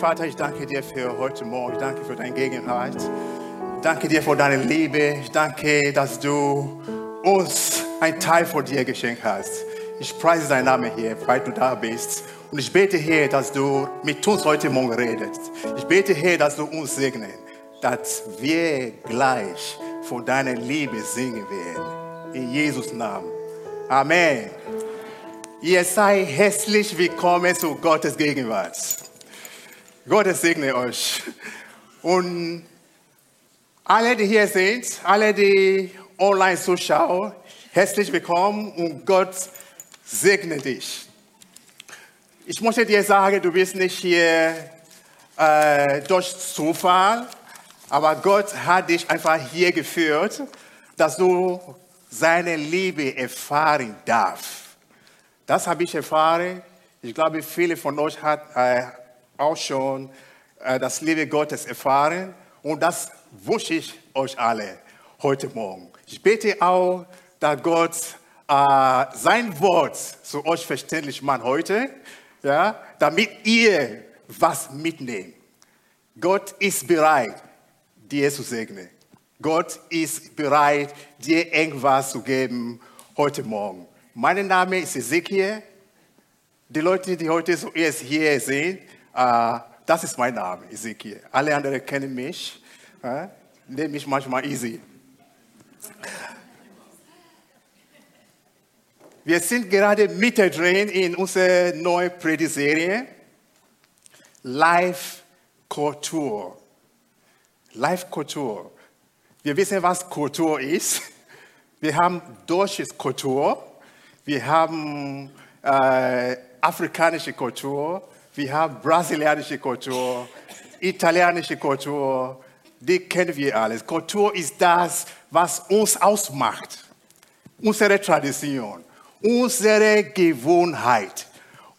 Vater, ich danke dir für heute Morgen. Ich danke für deine Gegenwart. Ich danke dir für deine Liebe. Ich danke, dass du uns ein Teil von dir geschenkt hast. Ich preise deinen Namen hier, weil du da bist. Und ich bete hier, dass du mit uns heute Morgen redest. Ich bete hier, dass du uns segnest, dass wir gleich von deiner Liebe singen werden. In Jesus Namen. Amen. Ihr seid herzlich willkommen zu Gottes Gegenwart. Gott segne euch. Und alle, die hier sind, alle, die online zuschauen, herzlich willkommen und Gott segne dich. Ich möchte dir sagen, du bist nicht hier äh, durch Zufall, aber Gott hat dich einfach hier geführt, dass du seine Liebe erfahren darfst. Das habe ich erfahren. Ich glaube, viele von euch haben äh, auch schon äh, das Liebe Gottes erfahren. Und das wünsche ich euch alle heute Morgen. Ich bete auch, dass Gott äh, sein Wort zu euch verständlich macht heute, ja, damit ihr was mitnehmt. Gott ist bereit, dir zu segnen. Gott ist bereit, dir irgendwas zu geben heute Morgen. Mein Name ist Ezekiel. Die Leute, die heute zuerst hier sehen, äh, das ist mein Name, Ezekiel. Alle anderen kennen mich. Äh, mich manchmal easy. Wir sind gerade mittendrin in unserer neuen Predigtserie Live Kultur. Live Kultur. Wir wissen, was Kultur ist. Wir haben deutsches Kultur. Wir haben äh, afrikanische Kultur, wir haben brasilianische Kultur, italienische Kultur, die kennen wir alles. Kultur ist das, was uns ausmacht. Unsere Tradition, unsere Gewohnheit,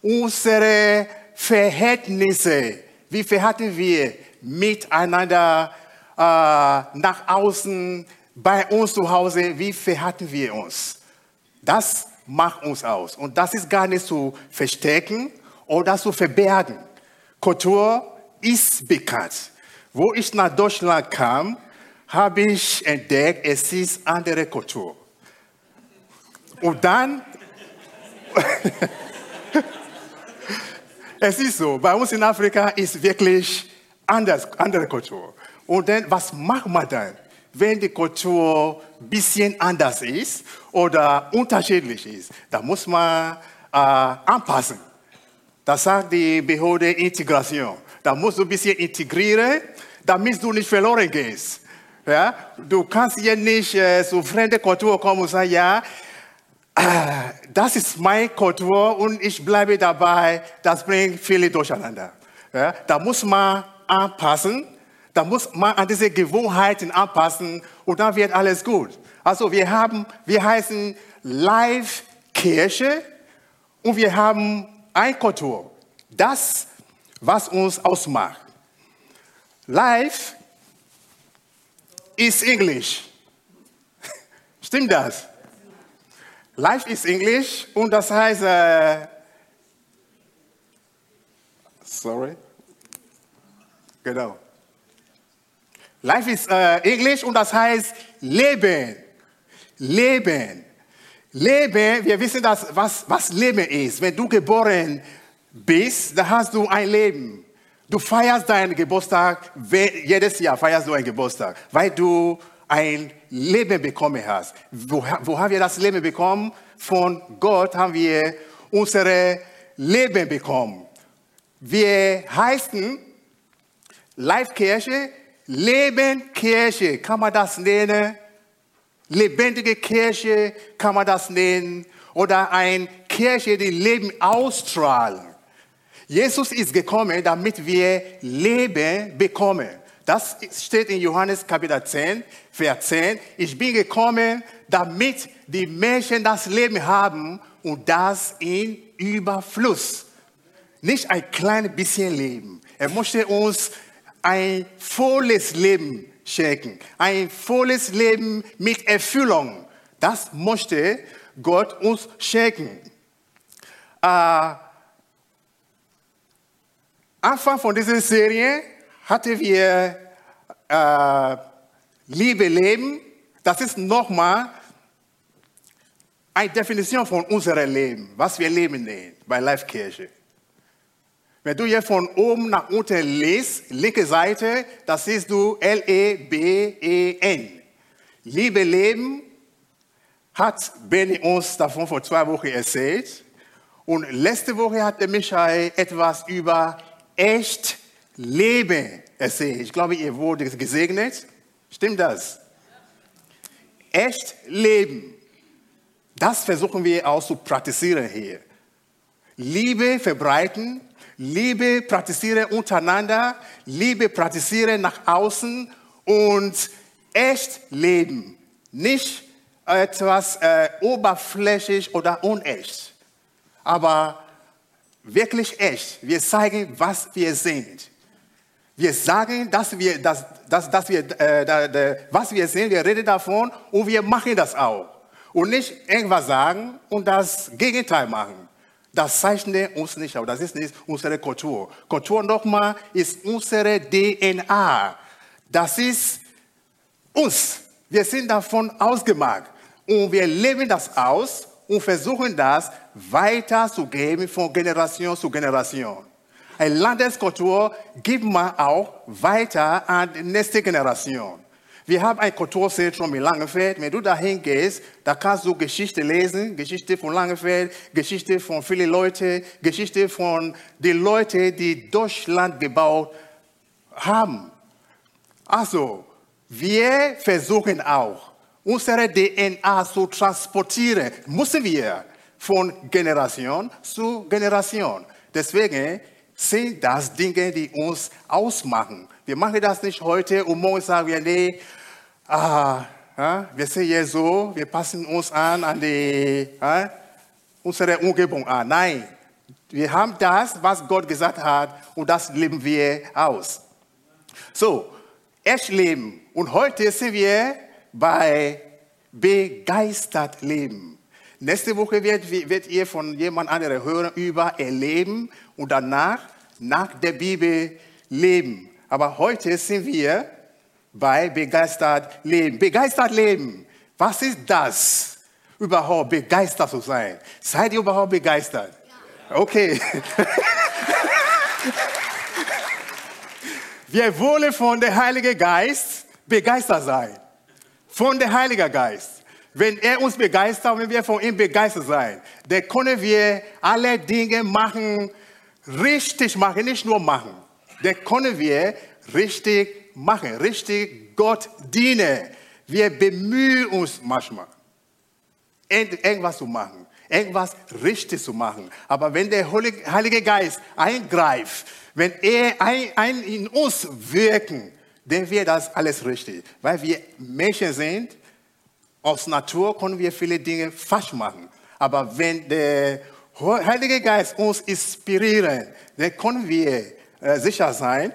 unsere Verhältnisse. Wie verhalten wir miteinander äh, nach außen, bei uns zu Hause? Wie verhalten wir uns? Das macht uns aus. Und das ist gar nicht zu verstecken oder zu verbergen. Kultur ist bekannt. Wo ich nach Deutschland kam, habe ich entdeckt, es ist andere Kultur. Und dann, es ist so, bei uns in Afrika ist wirklich anders, andere Kultur. Und dann, was macht man dann? wenn die Kultur ein bisschen anders ist oder unterschiedlich ist, dann muss man äh, anpassen. Das sagt die Behörde Integration. Da musst du ein bisschen integrieren, damit du nicht verloren gehst. Ja? Du kannst hier nicht äh, zu fremder Kultur kommen und sagen, ja, äh, das ist meine Kultur und ich bleibe dabei, das bringt viele durcheinander. Ja? Da muss man anpassen da muss man an diese Gewohnheiten anpassen und dann wird alles gut. Also wir haben, wir heißen Live Kirche und wir haben ein Kultur. Das, was uns ausmacht. Live ist Englisch. Stimmt das? Live ist Englisch und das heißt, äh, sorry, genau. Life ist äh, Englisch und das heißt Leben. Leben. Leben, wir wissen, dass, was, was Leben ist. Wenn du geboren bist, dann hast du ein Leben. Du feierst deinen Geburtstag, jedes Jahr feierst du einen Geburtstag, weil du ein Leben bekommen hast. Wo, wo haben wir das Leben bekommen? Von Gott haben wir unsere Leben bekommen. Wir heißen Live-Kirche, Leben Kirche, kann man das nennen? Lebendige Kirche, kann man das nennen? Oder eine Kirche, die Leben ausstrahlen. Jesus ist gekommen, damit wir Leben bekommen. Das steht in Johannes Kapitel 10, Vers 10. Ich bin gekommen, damit die Menschen das Leben haben und das in Überfluss. Nicht ein kleines bisschen Leben. Er möchte uns ein volles Leben schenken. Ein volles Leben mit Erfüllung. Das möchte Gott uns schenken. Äh, Anfang von dieser Serie hatten wir äh, Liebe leben. Das ist nochmal eine Definition von unserem Leben, was wir leben nennen bei Live Kirche. Wenn du hier von oben nach unten liest, linke Seite, da siehst du L-E-B-E-N. Liebe Leben hat Benny uns davon vor zwei Wochen erzählt. Und letzte Woche hat der Michael etwas über echt Leben erzählt. Ich glaube, ihr wurde gesegnet. Stimmt das? Echt Leben. Das versuchen wir auch zu praktizieren hier. Liebe verbreiten, Liebe praktizieren untereinander, Liebe praktizieren nach außen und echt leben. Nicht etwas äh, oberflächlich oder unecht, aber wirklich echt. Wir zeigen, was wir sind. Wir sagen, dass wir, dass, dass, dass wir äh, da, da, was wir sind, wir reden davon und wir machen das auch. Und nicht irgendwas sagen und das Gegenteil machen. Das zeichnet uns nicht aus. Das ist nicht unsere Kultur. Kultur nochmal ist unsere DNA. Das ist uns. Wir sind davon ausgemacht. Und wir leben das aus und versuchen das weiterzugeben von Generation zu Generation. Eine Landeskultur gibt man auch weiter an die nächste Generation. Wir haben ein Kulturzentrum in Langenfeld. Wenn du dahin gehst, da kannst du Geschichte lesen, Geschichte von Langenfeld, Geschichte von vielen Leuten, Geschichte von den Leuten, die Deutschland gebaut haben. Also, wir versuchen auch, unsere DNA zu transportieren, müssen wir von Generation zu Generation. Deswegen sind das Dinge, die uns ausmachen. Wir machen das nicht heute und morgen sagen wir, nee, ah, ja, wir sind hier so, wir passen uns an an die, ja, unsere Umgebung an. Nein, wir haben das, was Gott gesagt hat und das leben wir aus. So, echt leben. Und heute sind wir bei begeistert leben. Nächste Woche wird ihr von jemand anderem hören über Erleben und danach nach der Bibel leben. Aber heute sind wir bei begeistert leben. Begeistert leben. Was ist das? Überhaupt begeistert zu sein. Seid ihr überhaupt begeistert? Okay. wir wollen von der Heilige Geist begeistert sein. Von der Heilige Geist. Wenn er uns begeistert, wenn wir von ihm begeistert sein, dann können wir alle Dinge machen, richtig machen, nicht nur machen dann können wir richtig machen, richtig Gott dienen. Wir bemühen uns manchmal, irgendwas zu machen, irgendwas richtig zu machen. Aber wenn der Heilige Geist eingreift, wenn er ein, ein in uns wirken, dann wird das alles richtig. Weil wir Menschen sind, aus Natur können wir viele Dinge falsch machen. Aber wenn der Heilige Geist uns inspiriert, dann können wir äh, sicher sein,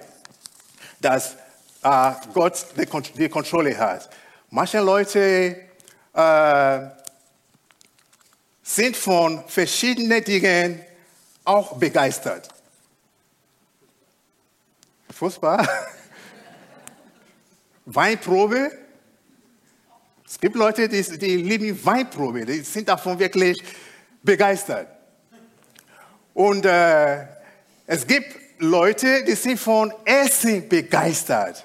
dass äh, Gott die, die, Kontrolle hat. Manche Leute äh, sind von verschiedenen Dingen auch begeistert. Fußball, Weinprobe. Es gibt Leute, die, die lieben Weinprobe, die sind davon wirklich begeistert. Und äh, es gibt Leute, die sind von Essen begeistert.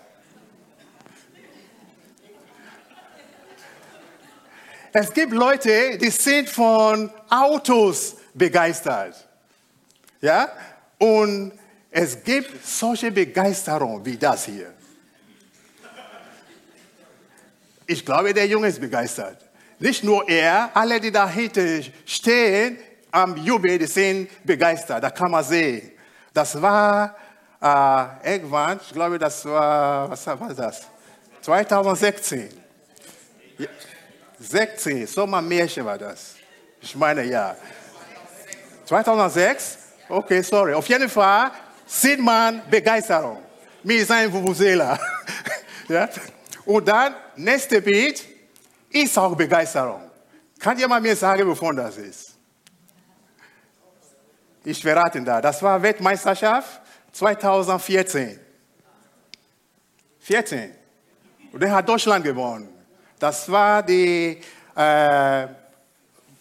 Es gibt Leute, die sind von Autos begeistert. Ja? Und es gibt solche Begeisterung wie das hier. Ich glaube, der Junge ist begeistert. Nicht nur er, alle, die dahinter stehen am Jubel, die sind begeistert. Da kann man sehen. Das war äh, irgendwann, ich glaube, das war, was war das? 2016. Ja, 16, Sommermärchen war das. Ich meine, ja. 2006? Okay, sorry. Auf jeden Fall sieht man Begeisterung mit seinem Vuvuzela. ja? Und dann, nächste Bild, ist auch Begeisterung. Kann jemand mir sagen, wovon das ist? Ich verrate da. Das war Weltmeisterschaft 2014. 14. Und der hat Deutschland gewonnen. Das war die äh,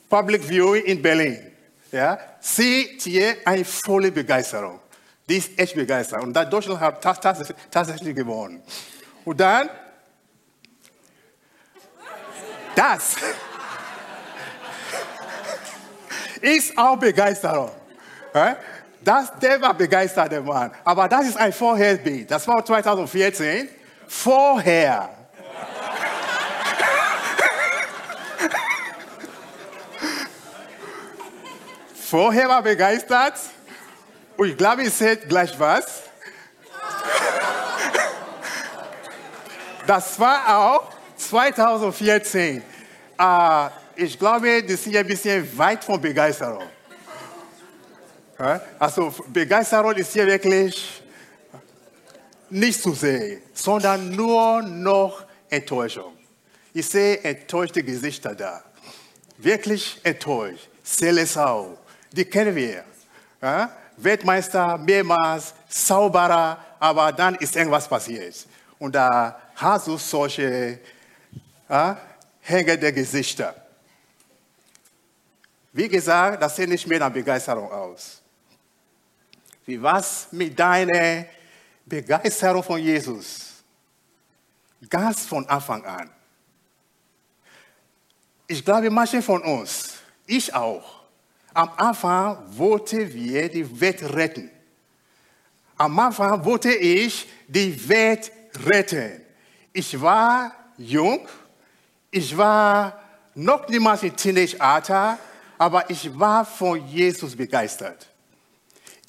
Public View in Berlin. Ja? Seht ihr eine volle Begeisterung. Die ist echt begeistert. Und Deutschland hat tatsächlich gewonnen. Und dann, das ist auch Begeisterung. Das, der war begeistert, der Mann. Aber das ist ein Vorherbild. Das war 2014. Vorher. Vorher war begeistert. Und ich glaube, ich sehe gleich was. Das war auch 2014. Äh, ich glaube, das ist ein bisschen weit von Begeisterung. Also Begeisterung ist hier wirklich nicht zu sehen, sondern nur noch Enttäuschung. Ich sehe enttäuschte Gesichter da. Wirklich enttäuscht. Selesau, die kennen wir. Weltmeister, mehrmals, Zauberer, aber dann ist irgendwas passiert. Und da hast du solche hängende Gesichter. Wie gesagt, das sieht nicht mehr nach Begeisterung aus. Wie was mit deiner Begeisterung von Jesus? Ganz von Anfang an. Ich glaube, manche von uns, ich auch, am Anfang wollten wir die Welt retten. Am Anfang wollte ich die Welt retten. Ich war jung, ich war noch niemals im Teenage-Alter, aber ich war von Jesus begeistert.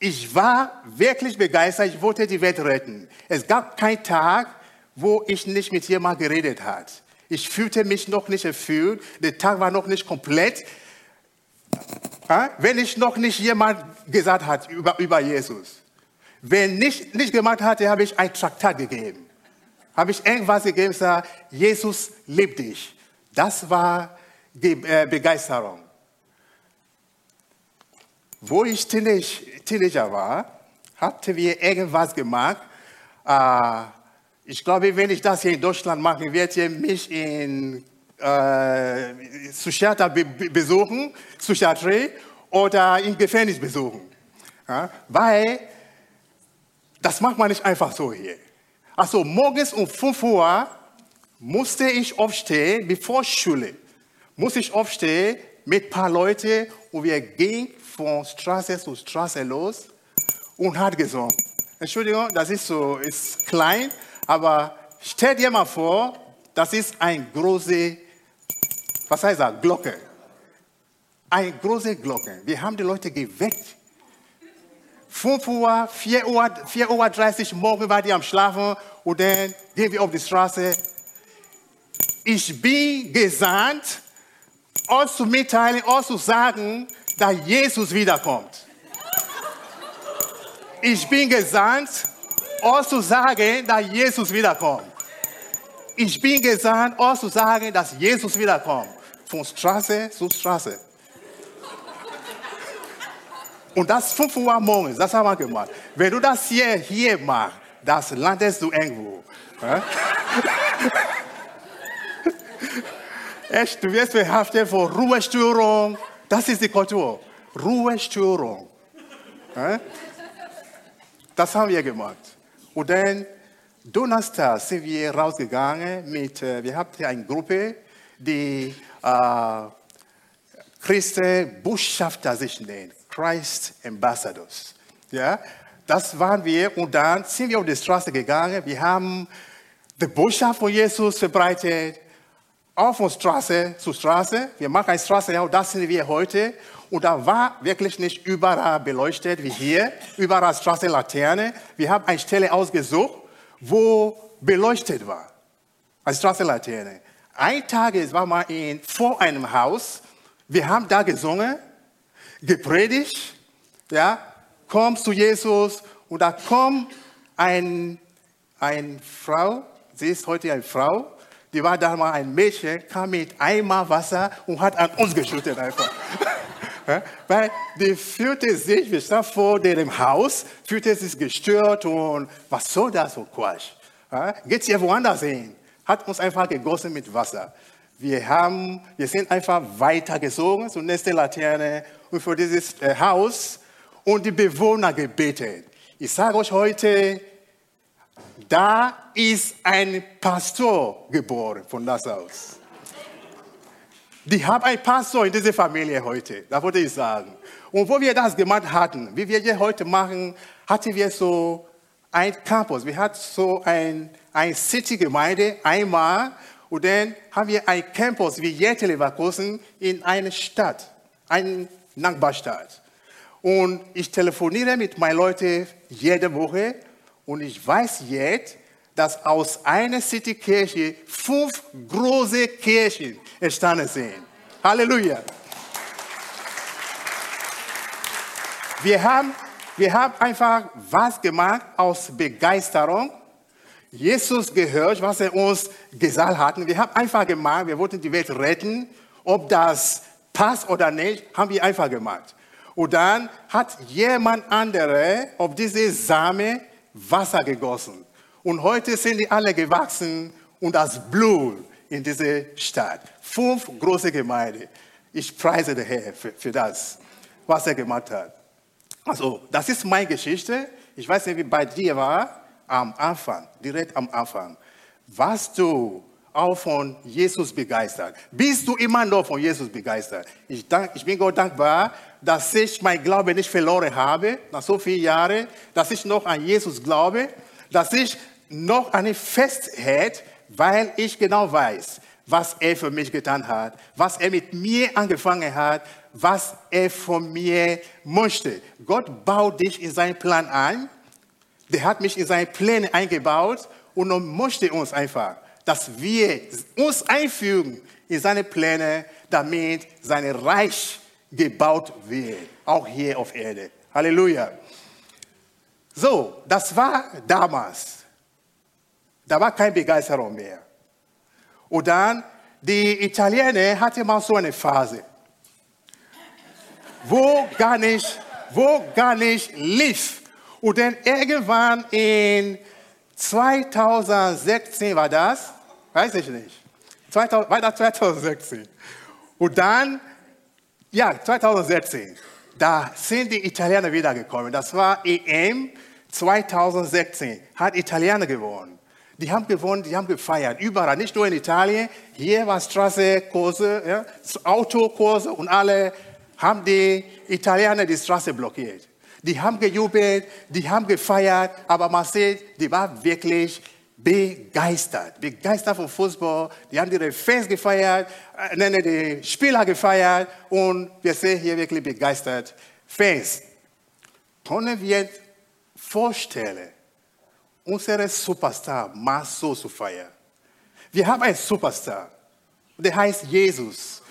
Ich war wirklich begeistert, ich wollte die Welt retten. Es gab keinen Tag, wo ich nicht mit jemandem geredet habe. Ich fühlte mich noch nicht erfüllt, der Tag war noch nicht komplett, wenn ich noch nicht jemand gesagt hat über, über Jesus. Wenn nicht, nicht gemacht hatte, habe ich ein Traktat gegeben. Habe ich irgendwas gegeben, sage, Jesus liebt dich. Das war die äh, Begeisterung. Wo ich Teenager war, hatten wir irgendwas gemacht. Äh, ich glaube, wenn ich das hier in Deutschland mache, werdet ihr mich in äh, Psychiater besuchen, Psychiatrie oder in Gefängnis besuchen. Ja, weil das macht man nicht einfach so hier. Also morgens um 5 Uhr musste ich aufstehen, bevor Schule, musste ich aufstehen mit ein paar Leuten und wir gingen von Straße zu Straße los und hat gesungen. Entschuldigung, das ist so, ist klein, aber stell dir mal vor, das ist ein große, was heißt das, Glocke. Eine große Glocke. Wir haben die Leute geweckt. 5 Uhr, 4 Uhr, 4 Uhr 30 morgen war die am Schlafen und dann gehen wir auf die Straße. Ich bin gesandt, euch zu mitteilen, euch zu sagen, dass Jesus wiederkommt. Ich bin gesandt, euch zu sagen, dass Jesus wiederkommt. Ich bin gesandt, euch zu sagen, dass Jesus wiederkommt. Von Straße zu Straße. Und das 5 Uhr morgens, das haben wir gemacht. Wenn du das hier, hier machst, das landest du irgendwo. Echt, du wirst verhaftet vor Ruhestörung, das ist die Kultur. Ruhestörung. Das haben wir gemacht. Und dann Donnerstag sind wir rausgegangen mit, äh, wir hatten eine Gruppe, die äh, Christen Botschafter sich nennt. Christ Ambassadors. Ja, das waren wir und dann sind wir auf die Straße gegangen. Wir haben die Botschaft von Jesus verbreitet auch von Straße zu Straße. Wir machen eine Straße, ja, das sind wir heute. Und da war wirklich nicht überall beleuchtet wie hier, überall Straßenlaterne. Wir haben eine Stelle ausgesucht, wo beleuchtet war. Eine Straßenlaterne. Ein Tag war mal in, vor einem Haus. Wir haben da gesungen, gepredigt, ja, komm zu Jesus. Und da kommt ein, eine Frau, sie ist heute eine Frau, die war damals ein Mädchen, kam mit Eimer Wasser und hat an uns geschüttet einfach. Weil die fühlte sich, wir standen vor dem Haus, fühlte sich gestört und was soll das so Quatsch? Geht ihr woanders hin? Hat uns einfach gegossen mit Wasser. Wir, haben, wir sind einfach weitergezogen zur nächsten Laterne und für dieses äh, Haus und die Bewohner gebetet. Ich sage euch heute, da ist ein Pastor geboren von das aus. Die haben einen Pastor in dieser Familie heute, das wollte ich sagen. Und wo wir das gemacht hatten, wie wir hier heute machen, hatten wir so ein Campus. Wir hatten so ein, ein City-Gemeinde einmal und dann haben wir ein Campus wie jetzt Leverkusen in einer Stadt, eine Nachbarstadt. Und ich telefoniere mit meinen Leuten jede Woche und ich weiß jetzt, dass aus einer Citykirche fünf große Kirchen entstanden sind. Halleluja. Wir haben, wir haben einfach was gemacht aus Begeisterung. Jesus gehört, was er uns gesagt hat. Wir haben einfach gemacht, wir wollten die Welt retten. Ob das passt oder nicht, haben wir einfach gemacht. Und dann hat jemand andere auf diese Same Wasser gegossen. Und heute sind die alle gewachsen und das Blut in diese Stadt. Fünf große Gemeinden. Ich preise den Herrn für, für das, was er gemacht hat. Also, das ist meine Geschichte. Ich weiß nicht, wie bei dir war, am Anfang, direkt am Anfang. Warst du auch von Jesus begeistert? Bist du immer noch von Jesus begeistert? Ich, dank, ich bin Gott dankbar, dass ich mein Glaube nicht verloren habe, nach so vielen Jahren, dass ich noch an Jesus glaube, dass ich noch eine Festheit, weil ich genau weiß, was er für mich getan hat, was er mit mir angefangen hat, was er von mir möchte. Gott baut dich in seinen Plan ein. Der hat mich in seine Pläne eingebaut und er möchte uns einfach, dass wir uns einfügen in seine Pläne, damit sein Reich gebaut wird, auch hier auf Erde. Halleluja. So, das war damals. Da war keine Begeisterung mehr. Und dann, die Italiener hatten mal so eine Phase, wo gar nicht, wo gar nicht lief. Und dann irgendwann in 2016 war das, weiß ich nicht, 2000, war das 2016. Und dann, ja, 2016, da sind die Italiener wiedergekommen. Das war EM 2016, hat Italiener gewonnen. Die haben gewonnen, die haben gefeiert, überall, nicht nur in Italien. Hier war Straßekurse, ja, Autokurse und alle haben die Italiener die Straße blockiert. Die haben gejubelt, die haben gefeiert, aber man sieht, die waren wirklich begeistert. Begeistert vom Fußball. Die haben ihre Fans gefeiert, äh, die Spieler gefeiert und wir sehen hier wirklich begeistert Fans. Können wir vorstellen, unsere Superstar mal so zu feiern? Wir haben einen Superstar, der heißt Jesus.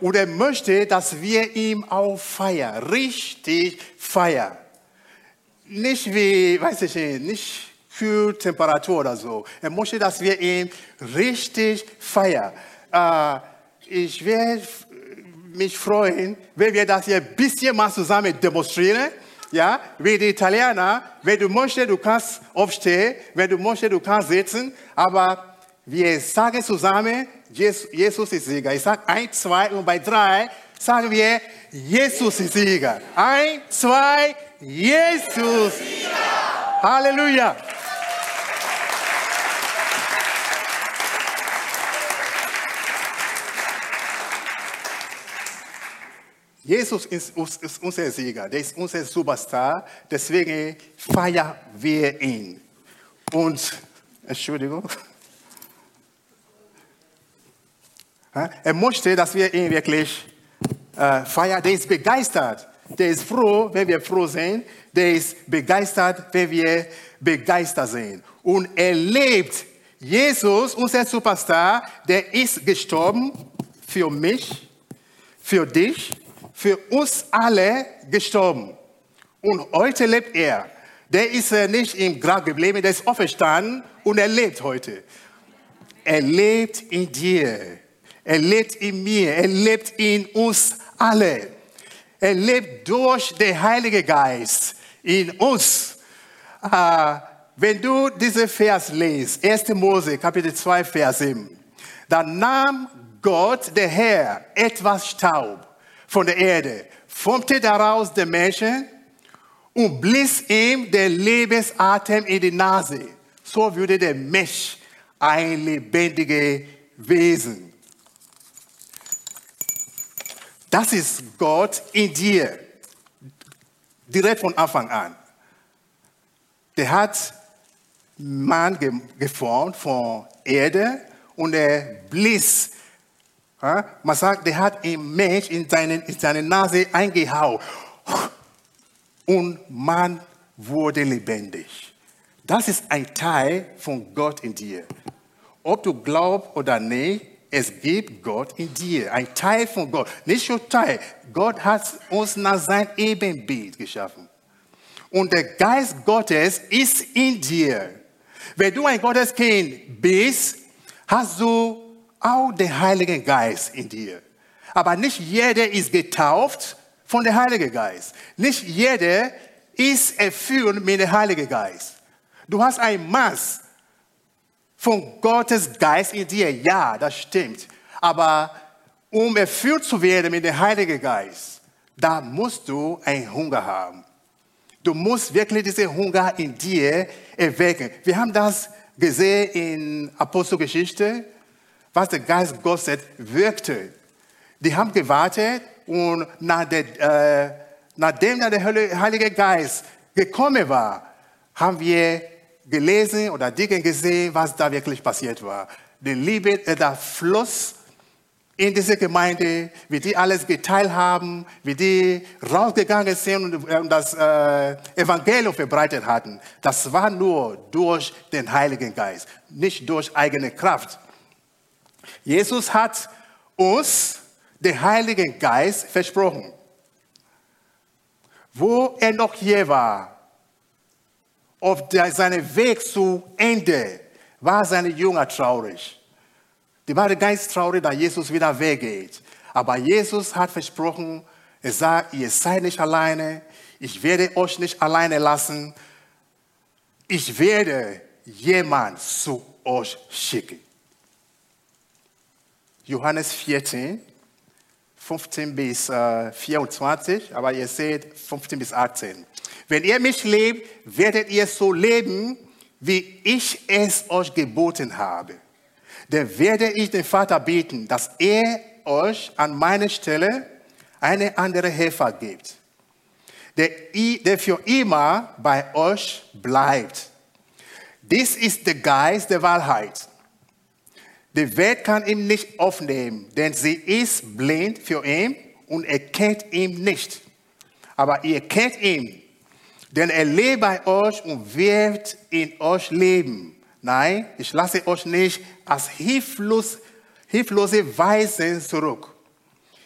Und er möchte, dass wir ihm auch feiern, richtig feiern. Nicht wie, weiß ich nicht, Kühltemperatur oder so. Er möchte, dass wir ihn richtig feiern. Äh, ich werde mich freuen, wenn wir das hier ein bisschen mal zusammen demonstrieren. Ja, wie die Italiener, wenn du möchtest, du kannst aufstehen, wenn du möchtest, du kannst sitzen, aber wir sagen zusammen, Jesus ist Sieger. Ich sage eins, zwei und bei drei sagen wir, Jesus ist Sieger. Eins, zwei, Jesus. Halleluja. Jesus ist, ist, unser Sieger, der ist unser Superstar, deswegen feiern wir ihn. Und, Entschuldigung, er möchte, dass wir ihn wirklich äh, feiern. Der ist begeistert. Der ist froh, wenn wir froh sind. Der ist begeistert, wenn wir begeistert sind. Und er lebt. Jesus, unser Superstar, der ist gestorben für mich, für dich für uns alle gestorben. Und heute lebt er. Der ist äh, nicht im Grab geblieben, der ist auferstanden und er lebt heute. Er lebt in dir. Er lebt in mir. Er lebt in uns alle. Er lebt durch den Heiligen Geist in uns. Äh, wenn du diese Vers liest, 1. Mose, Kapitel 2, Vers 7, dann nahm Gott, der Herr, etwas Staub von der Erde, formte daraus den Menschen und blies ihm den Lebensatem in die Nase. So würde der Mensch ein lebendiges Wesen. Das ist Gott in dir, direkt von Anfang an. Der hat Mann geformt von Erde und er blies. Man sagt, der hat ein Mensch in seine, in seine Nase eingehauen und man wurde lebendig. Das ist ein Teil von Gott in dir. Ob du glaubst oder nicht, es gibt Gott in dir, ein Teil von Gott. Nicht nur Teil, Gott hat uns nach seinem Ebenbild geschaffen. Und der Geist Gottes ist in dir. Wenn du ein Gotteskind bist, hast du auch den Heiligen Geist in dir. Aber nicht jeder ist getauft von dem Heiligen Geist. Nicht jeder ist erfüllt mit dem Heiligen Geist. Du hast ein Maß von Gottes Geist in dir. Ja, das stimmt. Aber um erfüllt zu werden mit dem Heiligen Geist, da musst du einen Hunger haben. Du musst wirklich diesen Hunger in dir erwecken. Wir haben das gesehen in Apostelgeschichte, was der Geist Gottes wirkte. Die haben gewartet und nach der, äh, nachdem der Heilige Geist gekommen war, haben wir gelesen oder Dinge gesehen, was da wirklich passiert war. Die Liebe, äh, der Fluss in diese Gemeinde, wie die alles geteilt haben, wie die rausgegangen sind und äh, das äh, Evangelium verbreitet hatten. Das war nur durch den Heiligen Geist, nicht durch eigene Kraft. Jesus hat uns den Heiligen Geist versprochen. Wo er noch hier war, auf seinem Weg zu Ende, war seine Jünger traurig. Die waren ganz traurig, dass Jesus wieder weggeht. Aber Jesus hat versprochen, er sagt, ihr seid nicht alleine, ich werde euch nicht alleine lassen, ich werde jemand zu euch schicken. Johannes 14, 15 bis 24, äh, aber ihr seht 15 bis 18. Wenn ihr mich lebt, werdet ihr so leben, wie ich es euch geboten habe dann werde ich den Vater beten, dass er euch an meiner Stelle eine andere Helfer gibt, der für immer bei euch bleibt. Dies ist der Geist der Wahrheit. Die Welt kann ihn nicht aufnehmen, denn sie ist blind für ihn und erkennt ihn nicht. Aber ihr kennt ihn, denn er lebt bei euch und wird in euch leben. Nein, ich lasse euch nicht als hilflos, hilflose Weisen zurück.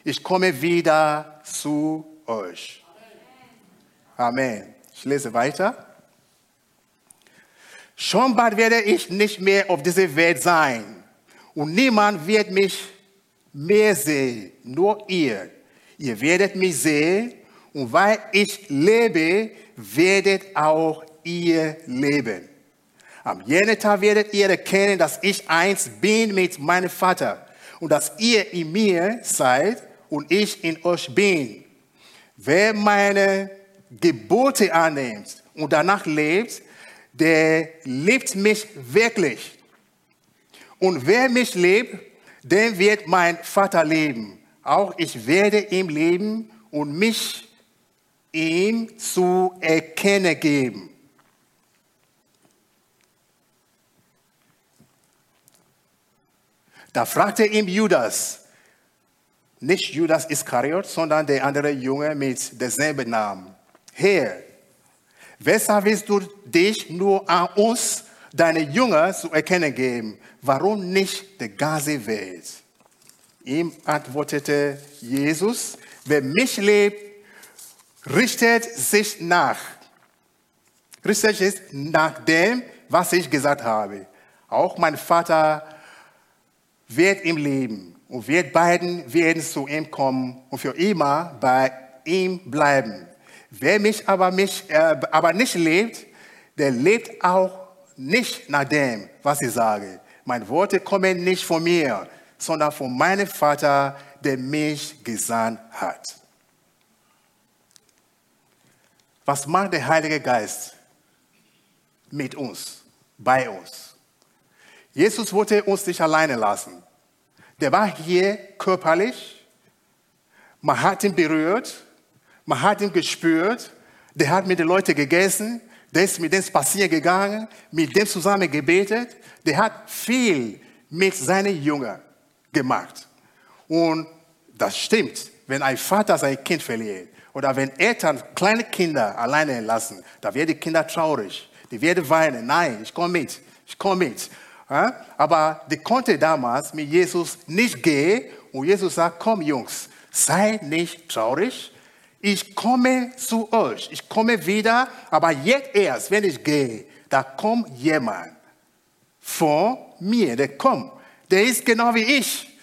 Ich komme wieder zu euch. Amen. Ich lese weiter. Schon bald werde ich nicht mehr auf dieser Welt sein und niemand wird mich mehr sehen, nur ihr. Ihr werdet mich sehen und weil ich lebe, werdet auch ihr leben. Am jenen Tag werdet ihr erkennen, dass ich eins bin mit meinem Vater und dass ihr in mir seid und ich in euch bin. Wer meine Gebote annimmt und danach lebt, der liebt mich wirklich. Und wer mich liebt, den wird mein Vater leben. Auch ich werde ihm leben und mich ihm zu erkennen geben. Da fragte ihm Judas, nicht Judas Iskariot, sondern der andere Junge mit derselben Namen. Herr, weshalb willst du dich nur an uns, deine Jünger, zu erkennen geben? Warum nicht der ganze Welt? Ihm antwortete Jesus, wer mich lebt, richtet sich nach. Richtet sich nach dem, was ich gesagt habe. Auch mein Vater wird im Leben und wir beiden werden zu ihm kommen und für immer bei ihm bleiben. Wer mich aber, mich, äh, aber nicht lebt, der lebt auch nicht nach dem, was ich sage. Meine Worte kommen nicht von mir, sondern von meinem Vater, der mich gesandt hat. Was macht der Heilige Geist mit uns, bei uns? Jesus wollte uns nicht alleine lassen. Der war hier körperlich, man hat ihn berührt, man hat ihn gespürt, der hat mit den Leuten gegessen, der ist mit dem spazieren gegangen, mit dem zusammen gebetet, der hat viel mit seinen Jüngern gemacht. Und das stimmt, wenn ein Vater sein Kind verliert oder wenn Eltern kleine Kinder alleine lassen, da werden die Kinder traurig, die werden weinen. Nein, ich komme mit, ich komme mit. Aber die konnte damals mit Jesus nicht gehen und Jesus sagt, komm Jungs, sei nicht traurig, ich komme zu euch, ich komme wieder, aber jetzt erst, wenn ich gehe, da kommt jemand vor mir, der kommt, der ist genau wie ich,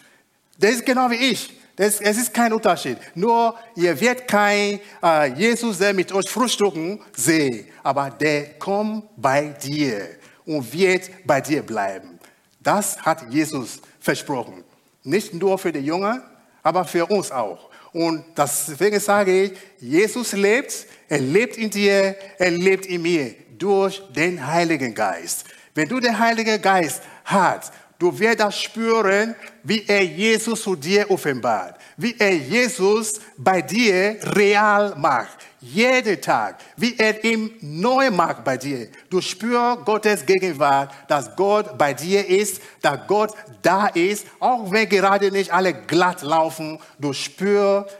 der ist genau wie ich. Das, es ist kein Unterschied. Nur ihr werdet kein äh, Jesus, der mit euch frühstücken, sehen. Aber der kommt bei dir und wird bei dir bleiben. Das hat Jesus versprochen. Nicht nur für die Jünger, aber für uns auch. Und deswegen sage ich, Jesus lebt, er lebt in dir, er lebt in mir durch den Heiligen Geist. Wenn du den Heiligen Geist hast, du wirst das spüren, wie er Jesus zu dir offenbart, wie er Jesus bei dir real macht. Jeden Tag, wie er ihm neu macht bei dir. Du spürst Gottes Gegenwart, dass Gott bei dir ist, dass Gott da ist, auch wenn gerade nicht alle glatt laufen. Du spürst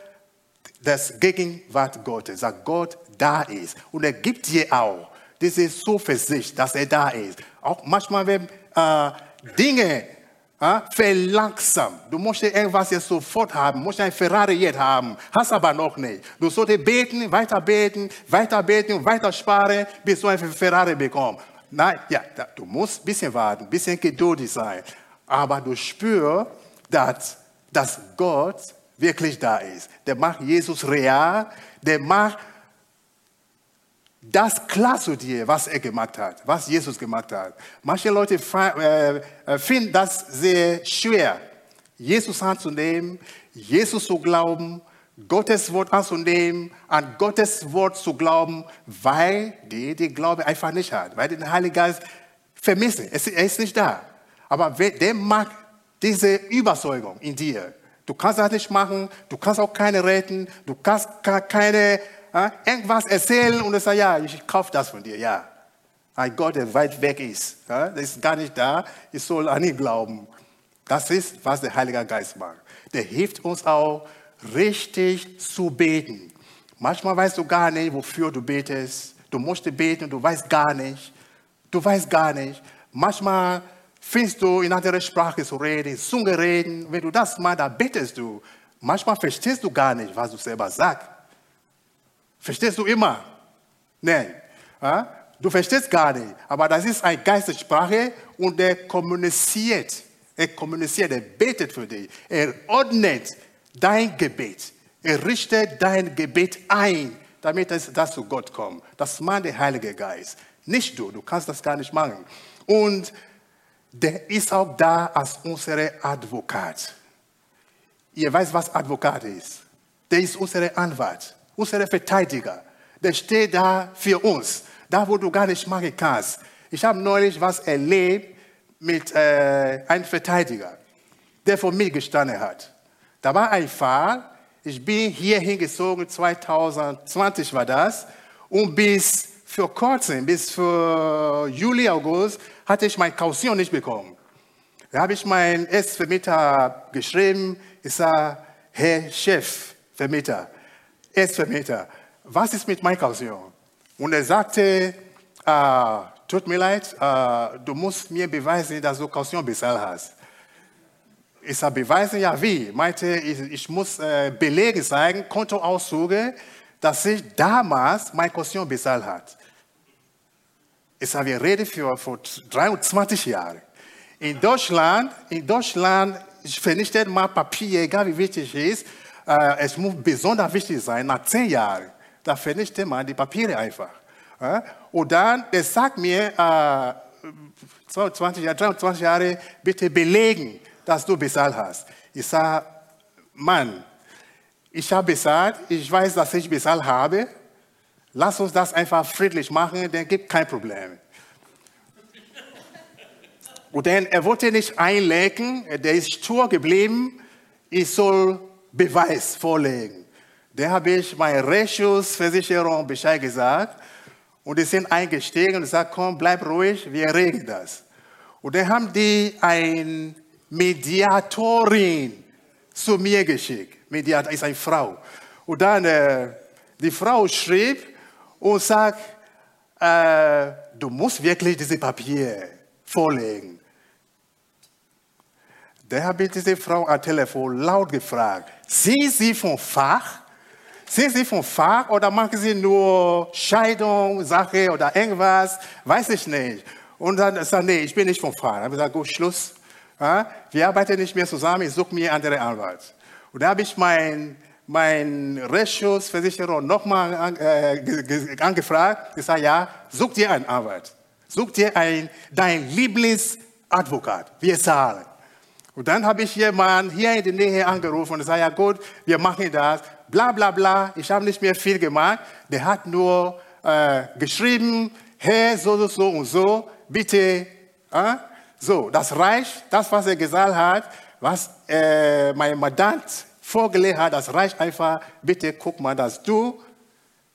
das Gegenwart Gottes, dass Gott da ist. Und er gibt dir auch diese Zuversicht, dass er da ist. Auch manchmal, wenn äh, Dinge äh, verlangsamt. Du musst irgendwas jetzt sofort haben, musst ein Ferrari jetzt haben, hast aber noch nicht. Du solltest beten, weiter beten, weiter beten, weiter sparen, bis du ein Ferrari bekommst. Nein, ja, du musst ein bisschen warten, ein bisschen geduldig sein. Aber du spürst, dass, dass Gott wirklich da ist. Der macht Jesus real, der macht das klar zu dir, was er gemacht hat, was Jesus gemacht hat. Manche Leute äh, äh, finden das sehr schwer, Jesus anzunehmen, Jesus zu glauben, Gottes Wort anzunehmen, an Gottes Wort zu glauben, weil die die Glaube einfach nicht hat, weil den Heiligen Geist vermissen. Er ist nicht da. Aber der mag diese Überzeugung in dir. Du kannst das nicht machen, du kannst auch keine retten, du kannst keine irgendwas erzählen und er sagt, ja, ich kaufe das von dir, ja. Ein Gott, der weit weg ist, ja, der ist gar nicht da, ich soll an ihn glauben. Das ist, was der Heilige Geist macht. Der hilft uns auch, richtig zu beten. Manchmal weißt du gar nicht, wofür du betest. Du musst beten, du weißt gar nicht. Du weißt gar nicht. Manchmal findest du in anderer Sprache zu reden, Zunge reden. Wenn du das machst, dann betest du. Manchmal verstehst du gar nicht, was du selber sagst. Verstehst du immer? Nein. Du verstehst gar nicht. Aber das ist eine Geistessprache und er kommuniziert. Er kommuniziert, er betet für dich. Er ordnet dein Gebet. Er richtet dein Gebet ein, damit es das zu Gott kommt. Das macht der Heilige Geist. Nicht du, du kannst das gar nicht machen. Und der ist auch da als unser Advokat. Ihr weißt, was Advokat ist. Der ist unser Anwalt unser Verteidiger. Der steht da für uns, da wo du gar nicht machen kannst. Ich habe neulich was erlebt mit äh, einem Verteidiger, der vor mir gestanden hat. Da war ein Fall, ich bin hier hingezogen, 2020 war das, und bis für kurzem, bis für Juli, August, hatte ich meine Kaution nicht bekommen. Da habe ich meinen Erstvermieter geschrieben, ich sage, Herr Chef, Vermieter, Erstvermieter, was ist mit meiner Kaution? Und er sagte, äh, tut mir leid, äh, du musst mir beweisen, dass du Kaution bezahlt hast. Ich sage, beweisen, ja wie? Meinte, ich, ich muss äh, Belege zeigen, Kontoauszüge, dass ich damals meine Kaution bezahlt habe. Ich sage, wir reden für, für 23 Jahre. In Deutschland, in Deutschland vernichtet man Papier, egal wie wichtig es ist, es muss besonders wichtig sein, nach zehn Jahren, da vernichtet man die Papiere einfach. Und dann, der sagt mir, äh, 20 Jahre, 23 Jahre, bitte belegen, dass du bezahlt hast. Ich sage, Mann, ich habe bezahlt, ich weiß, dass ich bezahlt habe. Lass uns das einfach friedlich machen, dann gibt kein Problem. Und dann, er wollte nicht einlegen, der ist stur geblieben, ich soll Beweis vorlegen. Da habe ich meine Rechtsschutzversicherung Bescheid gesagt und die sind eingestiegen und gesagt, komm, bleib ruhig, wir regeln das. Und dann haben die eine Mediatorin zu mir geschickt. Mediator ist eine Frau. Und dann, äh, die Frau schrieb und sagt, äh, du musst wirklich diese Papier vorlegen. Da habe ich diese Frau am Telefon laut gefragt, sind Sie vom Fach? Sind Sie vom Fach oder machen Sie nur Scheidung, Sache oder irgendwas? Weiß ich nicht. Und dann sagt nee, ich bin nicht vom Fach. Dann habe ich gesagt, gut, Schluss. Wir arbeiten nicht mehr zusammen, ich suche mir andere Anwalt. Und da habe ich mein, mein Rechtsschutzversicherer nochmal an, äh, angefragt. Ich sage, ja, such dir einen Anwalt. Such dir einen, dein Lieblingsadvokat. Wir zahlen. Und dann habe ich jemanden hier in der Nähe angerufen und gesagt, ja gut, wir machen das, bla bla bla. Ich habe nicht mehr viel gemacht. Der hat nur äh, geschrieben, Herr, so, so, so und so, bitte. Äh? So, das reicht, das, was er gesagt hat, was äh, mein Mandant vorgelegt hat, das reicht einfach. Bitte guck mal, dass du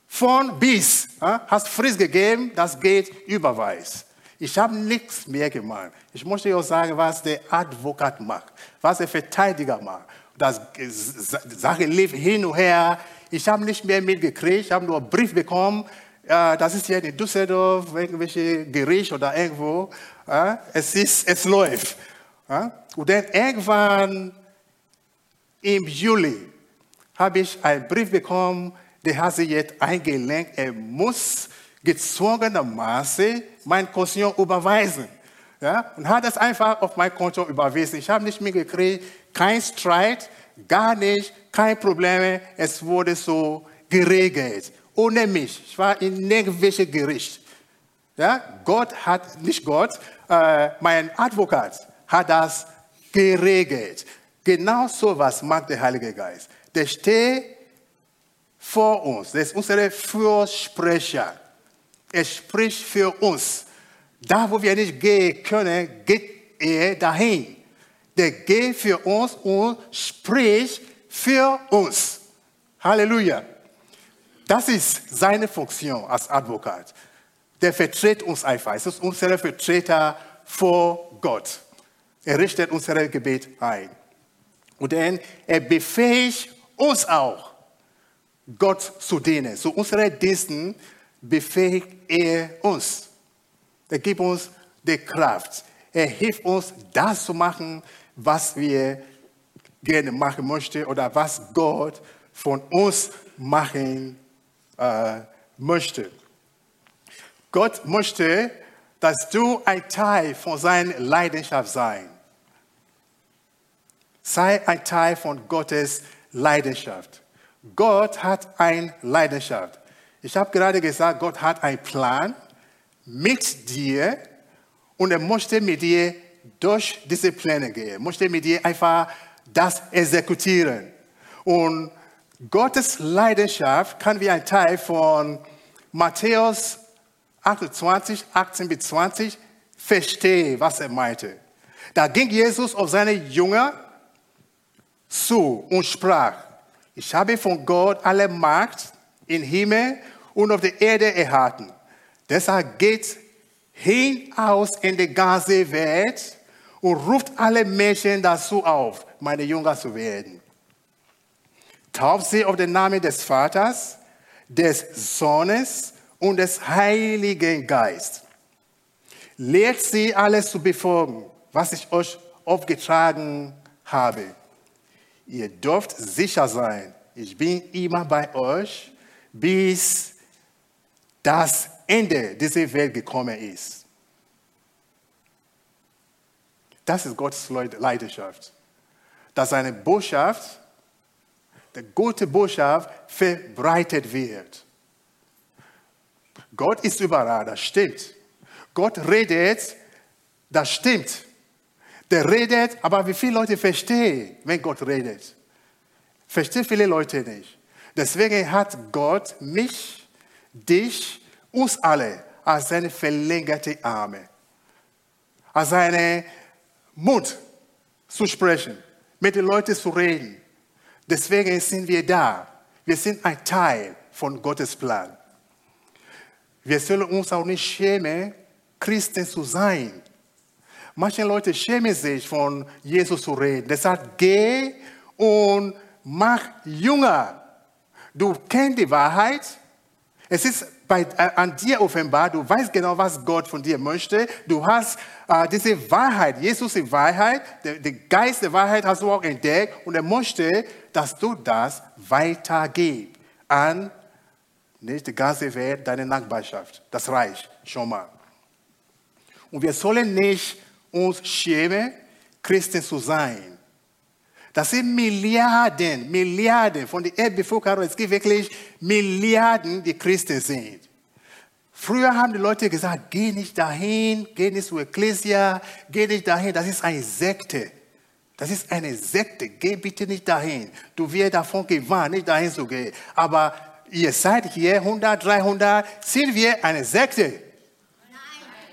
von bis äh, hast Frist gegeben, das geht überweis. Ich habe nichts mehr gemacht. Ich möchte auch sagen, was der Advokat macht, was der Verteidiger macht. Das Sache lief hin und her. Ich habe nicht mehr mitgekriegt. Ich habe nur einen Brief bekommen. das ist hier in Düsseldorf, irgendwelche Gericht oder irgendwo. es, ist, es läuft. Und dann irgendwann im Juli habe ich einen Brief bekommen, der hat sich jetzt eingelenkt. Er muss gezwungenermaßen mein Konto überweisen. Ja, und hat es einfach auf mein Konto überwiesen. Ich habe nicht mehr gekriegt, kein Streit, gar nicht, kein Problem. Es wurde so geregelt. Ohne mich. Ich war in irgendwelche Gericht. Ja, Gott hat, nicht Gott, äh, mein Advokat hat das geregelt. Genau so was macht der Heilige Geist. Der steht vor uns. Der ist unser Fürsprecher. Er spricht für uns. Da, wo wir nicht gehen können, geht er dahin. Der geht für uns und spricht für uns. Halleluja. Das ist seine Funktion als Advokat. Der vertritt uns einfach. Es ist unser Vertreter vor Gott. Er richtet unser Gebet ein. Und dann, er befähigt uns auch, Gott zu dienen. Zu unseren Diensten befähigt er uns. Er gibt uns die Kraft. Er hilft uns, das zu machen, was wir gerne machen möchten oder was Gott von uns machen äh, möchte. Gott möchte, dass du ein Teil von seiner Leidenschaft sein. Sei ein Teil von Gottes Leidenschaft. Gott hat eine Leidenschaft. Ich habe gerade gesagt, Gott hat einen Plan mit dir und er möchte mit dir durch diese Pläne gehen, möchte mit dir einfach das exekutieren. Und Gottes Leidenschaft kann wie ein Teil von Matthäus 28, 18 bis 20 verstehen, was er meinte. Da ging Jesus auf seine Jünger zu und sprach, ich habe von Gott alle Macht im Himmel und auf der Erde erhalten. Deshalb geht hinaus in die ganze Welt und ruft alle Menschen dazu auf, meine Jünger zu werden. Tauft sie auf den Namen des Vaters, des Sohnes und des Heiligen Geistes. Lehrt sie alles zu befolgen, was ich euch aufgetragen habe. Ihr dürft sicher sein, ich bin immer bei euch bis das Ende dieser Welt gekommen ist. Das ist Gottes Leidenschaft. Dass seine Botschaft die gute Botschaft verbreitet wird. Gott ist überall, das stimmt. Gott redet, das stimmt. Der redet, aber wie viele Leute verstehen, wenn Gott redet? Verstehen viele Leute nicht. Deswegen hat Gott mich, dich, uns alle als seine verlängerte Arme, als seine Mund zu sprechen, mit den Leuten zu reden. Deswegen sind wir da. Wir sind ein Teil von Gottes Plan. Wir sollen uns auch nicht schämen, Christen zu sein. Manche Leute schämen sich, von Jesus zu reden. Deshalb geh und mach Jünger. Du kennst die Wahrheit. Es ist bei, äh, an dir offenbar. Du weißt genau, was Gott von dir möchte. Du hast äh, diese Wahrheit, Jesus die Wahrheit, der, der Geist der Wahrheit hast du auch entdeckt und er möchte, dass du das weitergibst an nicht die ganze Welt, deine Nachbarschaft, das Reich, schon mal. Und wir sollen nicht uns schämen, Christen zu sein. Das sind Milliarden, Milliarden von der Erdbevölkerung. Es gibt wirklich Milliarden, die Christen sind. Früher haben die Leute gesagt, geh nicht dahin, geh nicht zur Ecclesia, geh nicht dahin, das ist eine Sekte. Das ist eine Sekte, geh bitte nicht dahin. Du wirst davon gewarnt, nicht dahin zu gehen. Aber ihr seid hier 100, 300, sind wir eine Sekte? Nein.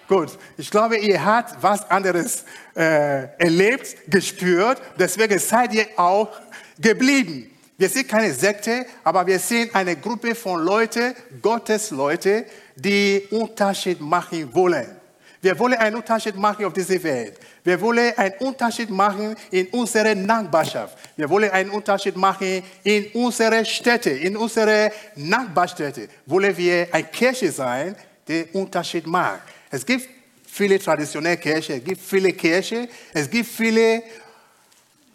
Gut, ich glaube, ihr habt was anderes äh, erlebt, gespürt, deswegen seid ihr auch geblieben. Wir sind keine Sekte, aber wir sind eine Gruppe von Leuten, Gottes Leute, die Unterschied machen wollen. Wir wollen einen Unterschied machen auf dieser Welt. Wir wollen einen Unterschied machen in unserer Nachbarschaft. Wir wollen einen Unterschied machen in unserer Städte, in unserer Nachbarstädte. Wollen wir eine Kirche sein, die Unterschied macht. Es gibt viele traditionelle Kirchen, es gibt viele Kirchen, es gibt viele,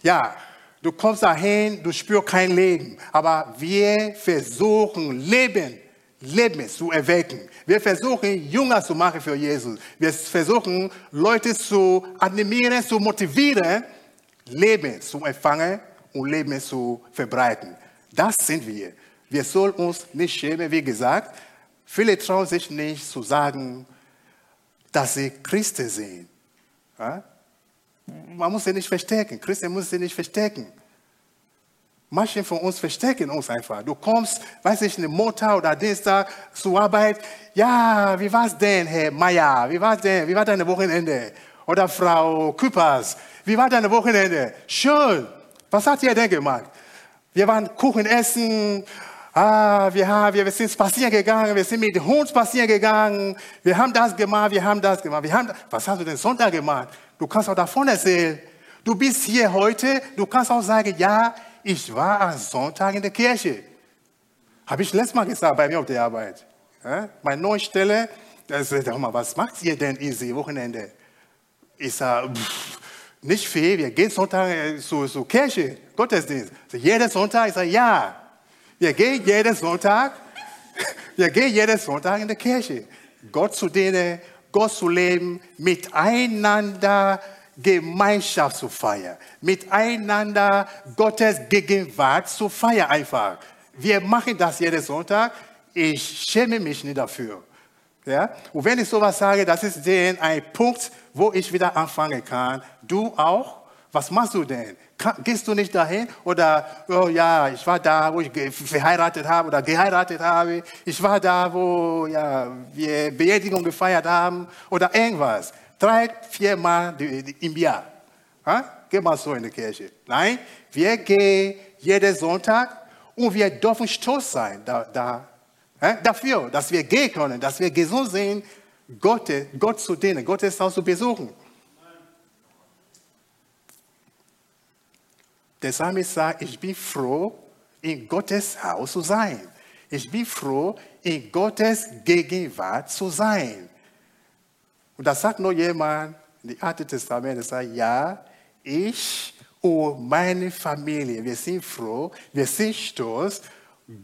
ja, du kommst dahin, du spürst kein Leben. Aber wir versuchen Leben Leben zu erwecken. Wir versuchen, Jünger zu machen für Jesus. Wir versuchen, Leute zu animieren, zu motivieren, Leben zu empfangen und Leben zu verbreiten. Das sind wir. Wir sollen uns nicht schämen, wie gesagt. Viele trauen sich nicht zu sagen, dass sie Christen sind. Man muss sie nicht verstecken. Christen muss sie nicht verstecken. Manche von uns verstecken uns einfach. Du kommst, weiß ich, eine Montag oder Dienstag zur Arbeit. Ja, wie war's denn, Herr Meier? Wie war's denn? Wie war dein Wochenende? Oder Frau Küppers? Wie war dein Wochenende? Schön. Was hat ihr denn gemacht? Wir waren Kuchen essen. Ah, wir, haben, wir sind spazieren gegangen. Wir sind mit dem Hund spazieren gegangen. Wir haben das gemacht. Wir haben das gemacht. Wir haben, was hast du denn Sonntag gemacht? Du kannst auch davon erzählen. Du bist hier heute. Du kannst auch sagen, ja, ich war am Sonntag in der Kirche. Habe ich letztes Mal gesagt bei mir auf der Arbeit. Ja? Meine neue Stelle, da sagt mal, was macht ihr denn diese Wochenende? Ich sage, nicht viel, wir gehen Sonntag äh, zur, zur Kirche, Gottesdienst. Jeden Sonntag, ich sage, ja. Wir gehen jeden Sonntag, wir gehen jeden Sonntag in der Kirche. Gott zu dienen, Gott zu leben, miteinander Gemeinschaft zu feiern, miteinander Gottes Gegenwart zu feiern einfach. Wir machen das jeden Sonntag. Ich schäme mich nicht dafür. Ja? Und wenn ich sowas sage, das ist dann ein Punkt, wo ich wieder anfangen kann. Du auch? Was machst du denn? Gehst du nicht dahin? Oder, oh ja, ich war da, wo ich verheiratet habe oder geheiratet habe. Ich war da, wo ja, wir Beerdigung gefeiert haben oder irgendwas drei, vier Mal im Jahr. Ha? Geh mal so in die Kirche. Nein, wir gehen jeden Sonntag und wir dürfen stolz sein da, da, äh, dafür, dass wir gehen können, dass wir gesund sind, Gott, Gott zu dienen, Gottes Haus zu besuchen. Der Psalmist sagt, ich bin froh, in Gottes Haus zu sein. Ich bin froh, in Gottes Gegenwart zu sein. Und da sagt nur jemand, im Alten Testament, der sagt, ja, ich und meine Familie, wir sind froh, wir sind stolz,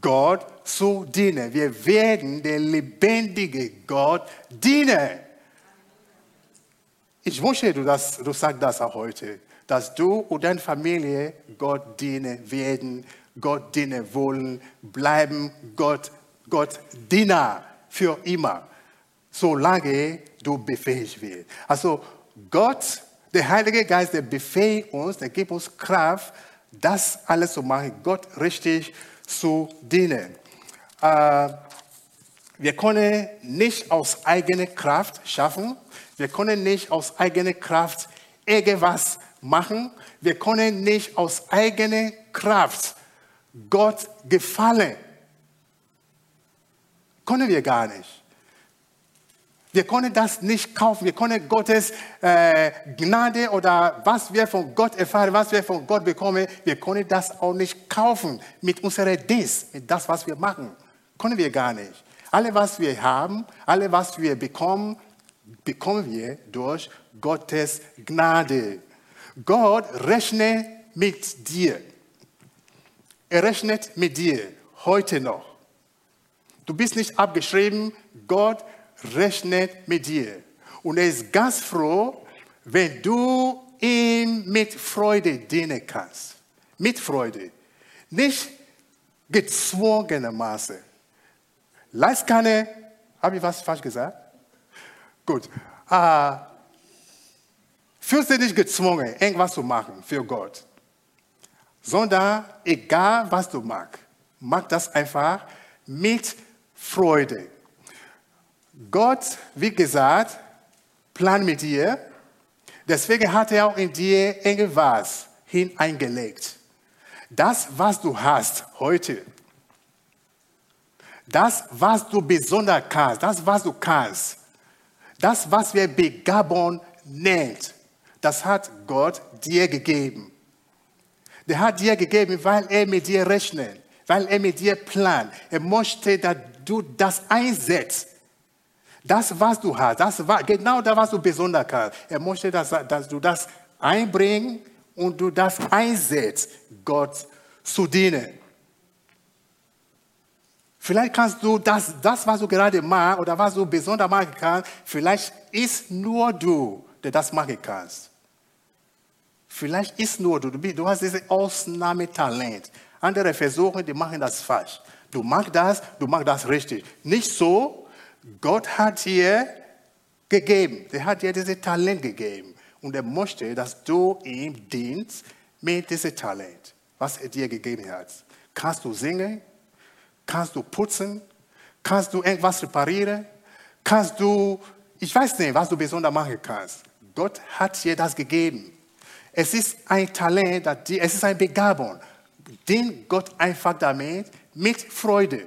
Gott zu dienen. Wir werden den lebendigen Gott dienen. Ich wünsche, du, das, du sagst das auch heute, dass du und deine Familie Gott dienen werden, Gott dienen wollen, bleiben Gott, Gott Diener für immer, solange du befähigt wirst. Also Gott, der Heilige Geist, der befähigt uns, der gibt uns Kraft, das alles zu machen, Gott richtig zu dienen. Äh, wir können nicht aus eigener Kraft schaffen. Wir können nicht aus eigener Kraft irgendwas machen. Wir können nicht aus eigener Kraft Gott gefallen. Können wir gar nicht. Wir können das nicht kaufen. Wir können Gottes äh, Gnade oder was wir von Gott erfahren, was wir von Gott bekommen, wir können das auch nicht kaufen mit unserer Dienst, mit das, was wir machen. Können wir gar nicht. Alles, was wir haben, alles, was wir bekommen, bekommen wir durch Gottes Gnade. Gott rechnet mit dir. Er rechnet mit dir heute noch. Du bist nicht abgeschrieben, Gott rechnet mit dir. Und er ist ganz froh, wenn du ihm mit Freude dienen kannst. Mit Freude. Nicht gezwungenermaßen. Leist keine, habe ich was falsch gesagt? Gut. Äh, fühlst du dich gezwungen, irgendwas zu machen für Gott. Sondern egal, was du magst, mach das einfach mit Freude. Gott, wie gesagt, plant mit dir. Deswegen hat er auch in dir irgendwas hineingelegt. Das, was du hast heute, das, was du besonders kannst, das, was du kannst, das, was wir Begabung nennt, das hat Gott dir gegeben. Der hat dir gegeben, weil er mit dir rechnet, weil er mit dir plant. Er möchte, dass du das einsetzt. Das, was du hast, das, genau das, was du besonders kannst. Er möchte, dass, dass du das einbringst und du das einsetzt, Gott zu dienen. Vielleicht kannst du das, das, was du gerade machst oder was du besonders machen kannst, vielleicht ist nur du, der das machen kannst. Vielleicht ist nur du, du hast dieses Ausnahmetalent. Andere versuchen, die machen das falsch. Du machst das, du machst das richtig. Nicht so, Gott hat dir gegeben, der hat dir dieses Talent gegeben. Und er möchte, dass du ihm dienst mit diesem Talent, was er dir gegeben hat. Kannst du singen? Kannst du putzen? Kannst du irgendwas reparieren? Kannst du, ich weiß nicht, was du besonders machen kannst. Gott hat dir das gegeben. Es ist ein Talent, es ist eine Begabung, den Gott einfach damit mit Freude.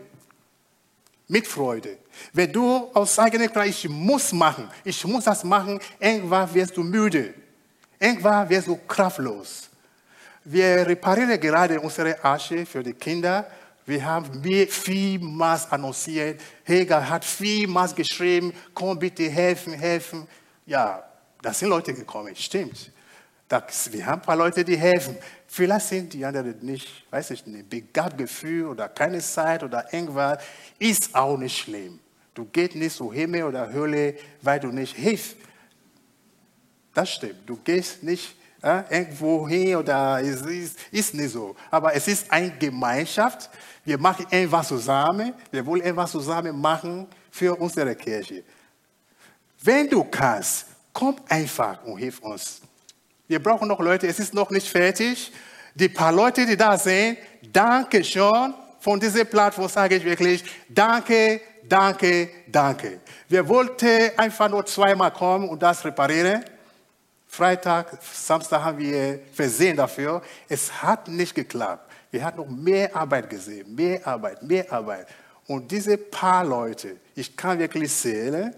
Mit Freude. Wenn du aus eigener Kraft, ich muss machen, ich muss das machen, irgendwann wirst du müde. Irgendwann wirst du kraftlos. Wir reparieren gerade unsere Asche für die Kinder wir haben vielmals annonciert, Heger hat vielmals geschrieben, komm bitte helfen, helfen. Ja, da sind Leute gekommen, stimmt. Das, wir haben ein paar Leute, die helfen. Vielleicht sind die anderen nicht, weiß ich nicht, begabt Gefühl oder keine Zeit oder irgendwas. Ist auch nicht schlimm. Du gehst nicht zu Himmel oder Hölle, weil du nicht hilfst. Das stimmt. Du gehst nicht äh, irgendwo hin oder es ist, ist nicht so. Aber es ist eine Gemeinschaft. Wir machen etwas zusammen. Wir wollen etwas zusammen machen für unsere Kirche. Wenn du kannst, komm einfach und hilf uns. Wir brauchen noch Leute, es ist noch nicht fertig. Die paar Leute, die da sind, danke schon. Von dieser Plattform sage ich wirklich, danke, danke, danke. Wir wollten einfach nur zweimal kommen und das reparieren. Freitag, Samstag haben wir versehen dafür. Es hat nicht geklappt. Wir hatten noch mehr Arbeit gesehen, mehr Arbeit, mehr Arbeit. Und diese paar Leute, ich kann wirklich zählen,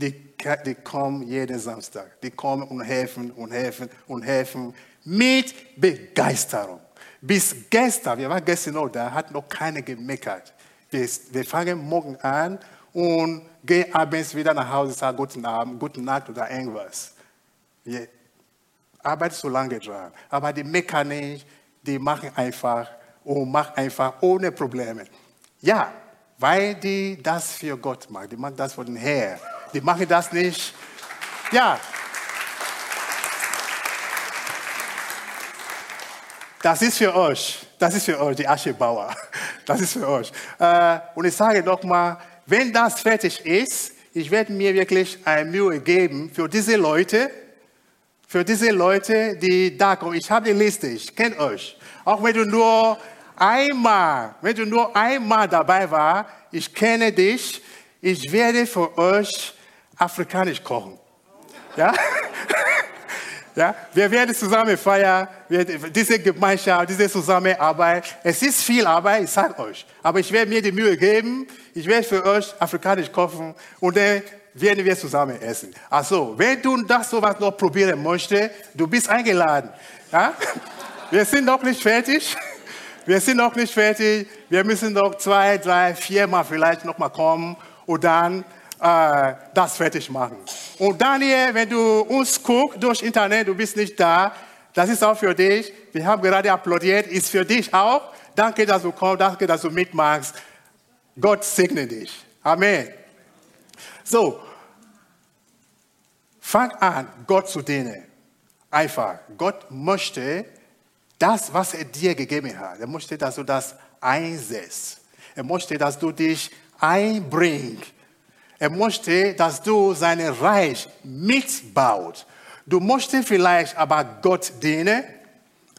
die, die kommen jeden Samstag. Die kommen und helfen und helfen und helfen mit Begeisterung. Bis gestern, wir waren gestern noch da, hat noch keiner gemeckert. Wir, wir fangen morgen an und gehen abends wieder nach Hause und sagen guten Abend, guten Nacht oder irgendwas. Wir arbeiten so lange dran. Aber die Mechanik, die machen einfach und machen einfach ohne Probleme. Ja, weil die das für Gott machen. Die machen das für den Herrn. Die machen das nicht. Ja. Das ist für euch. Das ist für euch, die Aschebauer. Das ist für euch. Äh, und ich sage nochmal, wenn das fertig ist, ich werde mir wirklich eine Mühe geben für diese Leute, für diese Leute, die da kommen. Ich habe die Liste, ich kenne euch. Auch wenn du nur einmal, wenn du nur einmal dabei warst, ich kenne dich, ich werde für euch afrikanisch kochen. Ja? Ja, wir werden zusammen feiern, diese Gemeinschaft, diese Zusammenarbeit. Es ist viel Arbeit, ich sage euch. Aber ich werde mir die Mühe geben, ich werde für euch afrikanisch kochen und dann werden wir zusammen essen. Also, wenn du das sowas noch probieren möchtest, du bist eingeladen. Ja? Wir sind noch nicht fertig. Wir sind noch nicht fertig. Wir müssen noch zwei, drei, vier Mal vielleicht noch mal kommen und dann äh, das fertig machen. Und Daniel, wenn du uns guckst durch Internet, du bist nicht da, das ist auch für dich. Wir haben gerade applaudiert, ist für dich auch. Danke, dass du kommst, danke, dass du mitmachst. Gott segne dich. Amen. So, fang an, Gott zu dienen. Einfach. Gott möchte das, was er dir gegeben hat. Er möchte, dass du das einsetzt. Er möchte, dass du dich einbringst er möchte, dass du sein Reich mitbaut. Du möchtest vielleicht aber Gott dienen,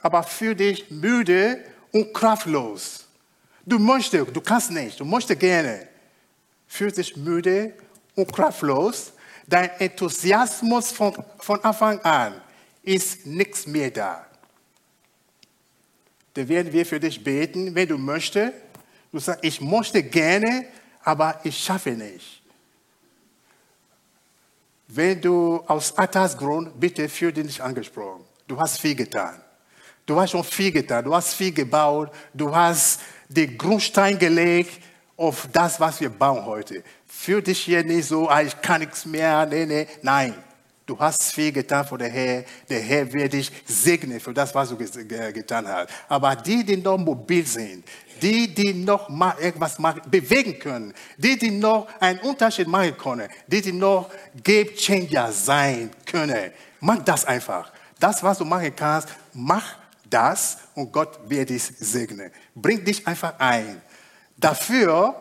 aber für dich müde und kraftlos. Du möchtest, du kannst nicht, du möchtest gerne. Fühlst dich müde und kraftlos. Dein Enthusiasmus von, von Anfang an ist nichts mehr da. Dann werden wir für dich beten, wenn du möchtest. Du sagst, ich möchte gerne, aber ich schaffe nicht. Wenn du aus Altersgrund, bitte fühl dich nicht angesprochen. Du hast viel getan. Du hast schon viel getan. Du hast viel gebaut. Du hast den Grundstein gelegt auf das, was wir bauen heute. Fühl dich hier nicht so, ah, ich kann nichts mehr. Nee, nee. Nein. Du hast viel getan für den Herr. Der Herr wird dich segnen für das, was du getan hast. Aber die, die noch mobil sind, die, die noch mal etwas bewegen können, die, die noch einen Unterschied machen können, die, die noch Game Changer sein können. Mach das einfach. Das, was du machen kannst, mach das und Gott wird dich segnen. Bring dich einfach ein. Dafür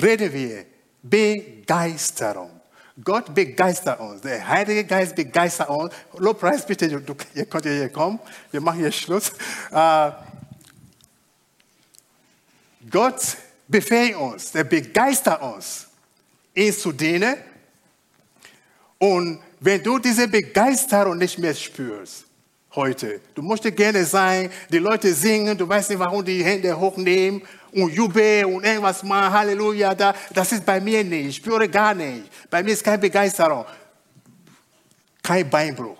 reden wir Begeisterung. Gott begeistert uns. Der Heilige Geist begeistert uns. Lobpreis, bitte, ihr könnt hier kommen. Wir machen hier Schluss. Uh, Gott befähigt uns, er begeistert uns, ihn zu dienen. Und wenn du diese Begeisterung nicht mehr spürst, heute, du möchtest gerne sein, die Leute singen, du weißt nicht, warum die Hände hochnehmen und jubeln und irgendwas machen, Halleluja, da, das ist bei mir nicht, ich spüre gar nicht. Bei mir ist keine Begeisterung, kein Beinbruch.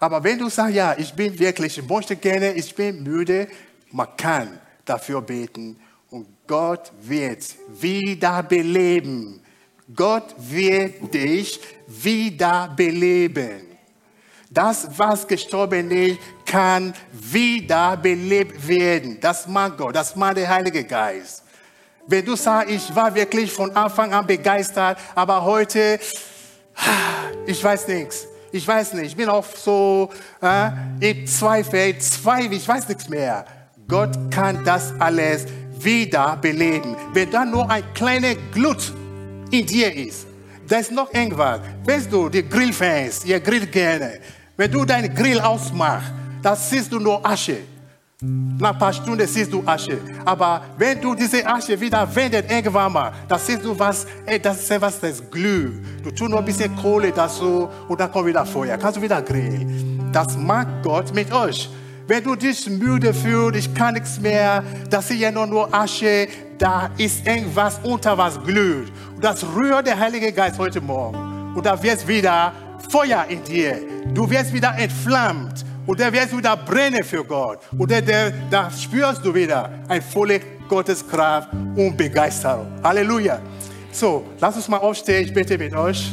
Aber wenn du sagst, ja, ich bin wirklich, ich möchte gerne, ich bin müde, man kann dafür beten und Gott wird wiederbeleben. Gott wird dich wiederbeleben. Das, was gestorben ist, kann wiederbelebt werden. Das mag Gott, das mag der Heilige Geist. Wenn du sagst, ich war wirklich von Anfang an begeistert, aber heute, ich weiß nichts. Ich weiß nicht, ich bin auch so, äh, ich zweifle, ich zweifle, ich weiß nichts mehr. Gott kann das alles wiederbeleben. Wenn da nur ein kleiner Glut in dir ist, da ist noch irgendwas. Weißt du, die Grillfans, ihr grillt gerne. Wenn du deinen Grill ausmachst, dann siehst du nur Asche. Nach ein paar Stunden siehst du Asche. Aber wenn du diese Asche wieder wendet, irgendwann mal, dann siehst du was, ey, das ist etwas, das glüht. Du tust nur ein bisschen Kohle dazu und dann kommt wieder Feuer. Kannst du wieder grillen. Das mag Gott mit euch. Wenn du dich müde fühlst, ich kann nichts mehr, das ist ja nur, nur Asche, da ist irgendwas unter was glüht. Und das rührt der Heilige Geist heute Morgen. Und da wird wieder Feuer in dir. Du wirst wieder entflammt. Und da wirst wieder brennen für Gott. Und da, spürst du wieder ein volle Gotteskraft und Begeisterung. Halleluja. So, lass uns mal aufstehen. Ich bitte mit euch.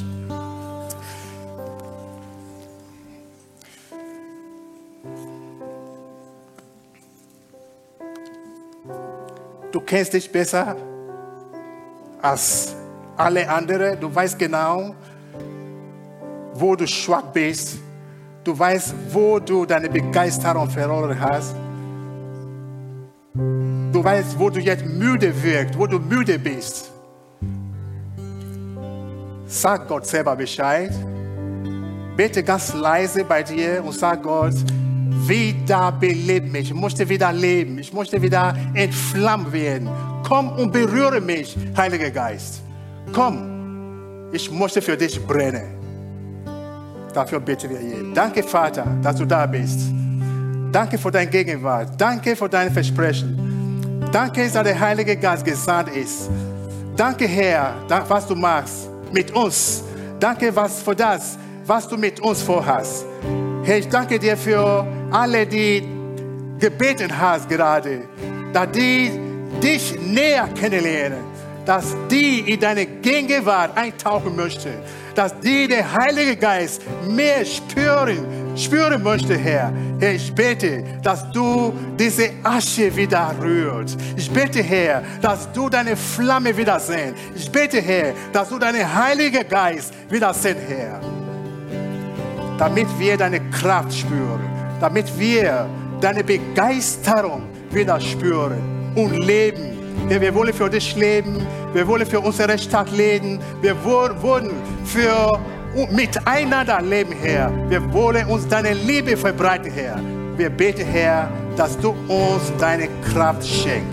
du kennst dich besser als alle anderen. Du weißt genau, wo du schwach bist. Du weißt, wo du deine Begeisterung verloren hast. Du weißt, wo du jetzt müde wirkst, wo du müde bist. Sag Gott selber Bescheid. Bete ganz leise bei dir und sag Gott, wieder belebt mich. Ich möchte wieder leben. Ich möchte wieder entflammt werden. Komm und berühre mich, Heiliger Geist. Komm, ich möchte für dich brennen. Dafür beten wir hier. Danke, Vater, dass du da bist. Danke für deine Gegenwart. Danke für dein Versprechen. Danke, dass der Heilige Geist gesandt ist. Danke, Herr, was du machst mit uns. Danke was für das, was du mit uns vorhast. Herr, ich danke dir für alle, die gebeten hast gerade, dass die dich näher kennenlernen, dass die in deine Gegenwart eintauchen möchten, dass die den Heiligen Geist mehr spüren, spüren möchte, Herr. Herr, ich bete, dass du diese Asche wieder rührst. Ich bete, Herr, dass du deine Flamme wieder sehst. Ich bete, Herr, dass du deinen Heiligen Geist wieder sehst, Herr. Damit wir deine Kraft spüren, damit wir deine Begeisterung wieder spüren und leben. Herr, wir wollen für dich leben, wir wollen für unsere Stadt leben, wir wollen für miteinander leben, Herr. Wir wollen uns deine Liebe verbreiten, Herr. Wir beten, Herr, dass du uns deine Kraft schenkst.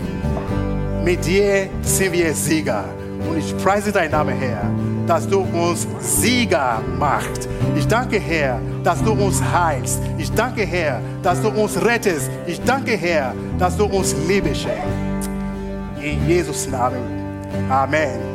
Mit dir sind wir Sieger. Und ich preise deinen Namen, Herr, dass du uns Sieger machst. Ich danke, Herr, dass du uns heilst. Ich danke, Herr, dass du uns rettest. Ich danke, Herr, dass du uns Liebe schenkst. In Jesus Namen. Amen.